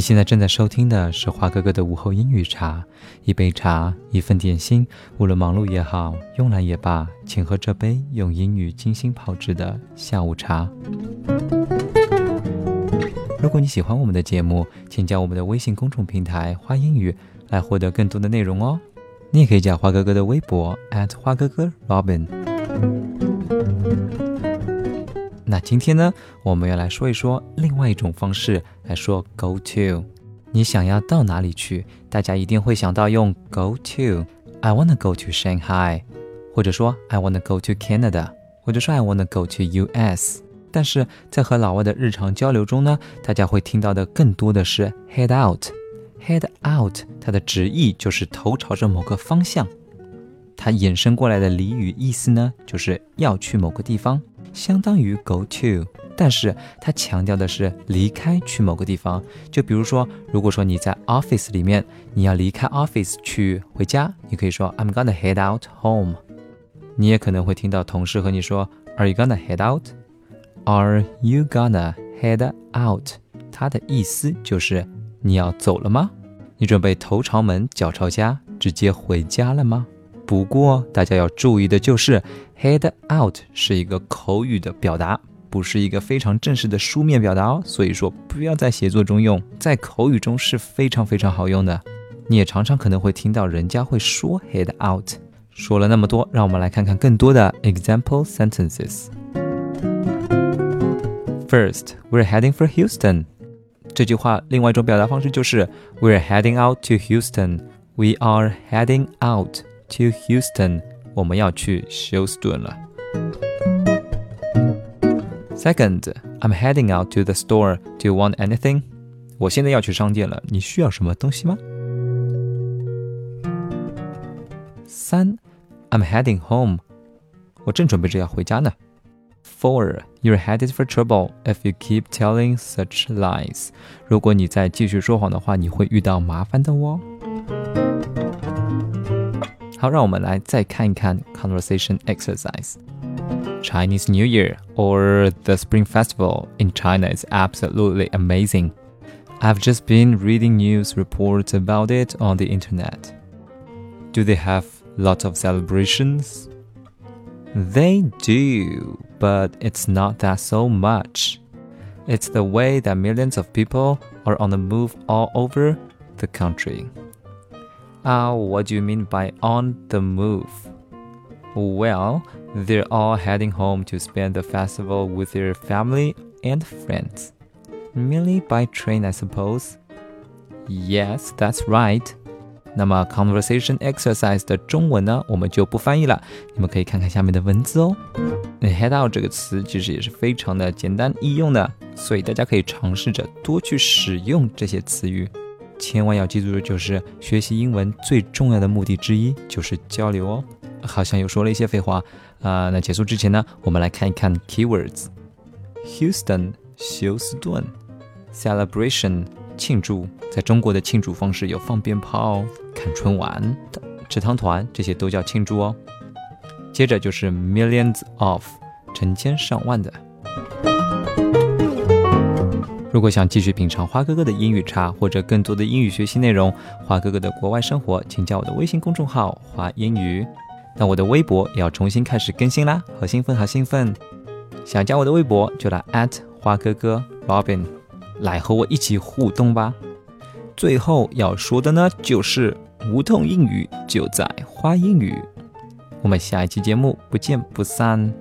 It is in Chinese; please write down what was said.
你现在正在收听的是华哥哥的午后英语茶，一杯茶，一份点心，无论忙碌也好，慵懒也罢，请喝这杯用英语精心泡制的下午茶。如果你喜欢我们的节目，请加我们的微信公众平台“花英语”来获得更多的内容哦。你也可以加华哥哥的微博花哥哥 Robin。那今天呢，我们要来说一说另外一种方式来说 go to。你想要到哪里去？大家一定会想到用 go to。I wanna go to Shanghai，或者说 I wanna go to Canada，或者说 I wanna go to US。但是在和老外的日常交流中呢，大家会听到的更多的是 head out。head out，它的直译就是头朝着某个方向。它衍生过来的俚语意思呢，就是要去某个地方。相当于 go to，但是它强调的是离开去某个地方。就比如说，如果说你在 office 里面，你要离开 office 去回家，你可以说 I'm gonna head out home。你也可能会听到同事和你说 Are you gonna head out？Are you gonna head out？它的意思就是你要走了吗？你准备头朝门脚朝家，直接回家了吗？不过大家要注意的就是，head out 是一个口语的表达，不是一个非常正式的书面表达哦。所以说不要在写作中用，在口语中是非常非常好用的。你也常常可能会听到人家会说 head out。说了那么多，让我们来看看更多的 example sentences。First, we're heading for Houston。这句话另外一种表达方式就是 we're heading out to Houston。We are heading out。To Houston，我们要去休斯顿了。Second, I'm heading out to the store. Do you want anything？我现在要去商店了，你需要什么东西吗？三，I'm heading home. 我正准备着要回家呢。Four, you're headed for trouble if you keep telling such lies. 如果你再继续说谎的话，你会遇到麻烦的哦。 好，让我们来再看一看 conversation exercise。Chinese New Year or the Spring Festival in China is absolutely amazing. I've just been reading news reports about it on the internet. Do they have lots of celebrations? They do, but it's not that so much. It's the way that millions of people are on the move all over the country. Uh, what do you mean by on the move? Well, they're all heading home to spend the festival with their family and friends. Merely by train, I suppose. Yes, that's right. 那么 conversation exercise 的中文呢，我们就不翻译了，你们可以看看下面的文字哦。那 head out 这个词其实也是非常的简单易用的，所以大家可以尝试着多去使用这些词语。 千万要记住的就是，学习英文最重要的目的之一就是交流哦。好像又说了一些废话啊。那结束之前呢，我们来看一看 keywords。Houston 休斯顿，celebration 庆祝，在中国的庆祝方式有放鞭炮、看春晚、吃汤团，这些都叫庆祝哦。接着就是 millions of 成千上万的。如果想继续品尝花哥哥的英语茶，或者更多的英语学习内容，花哥哥的国外生活，请加我的微信公众号“花英语”。那我的微博也要重新开始更新啦，好兴奋，好兴奋！想加我的微博就来花哥哥 Robin，来和我一起互动吧。最后要说的呢，就是无痛英语就在花英语。我们下一期节目不见不散。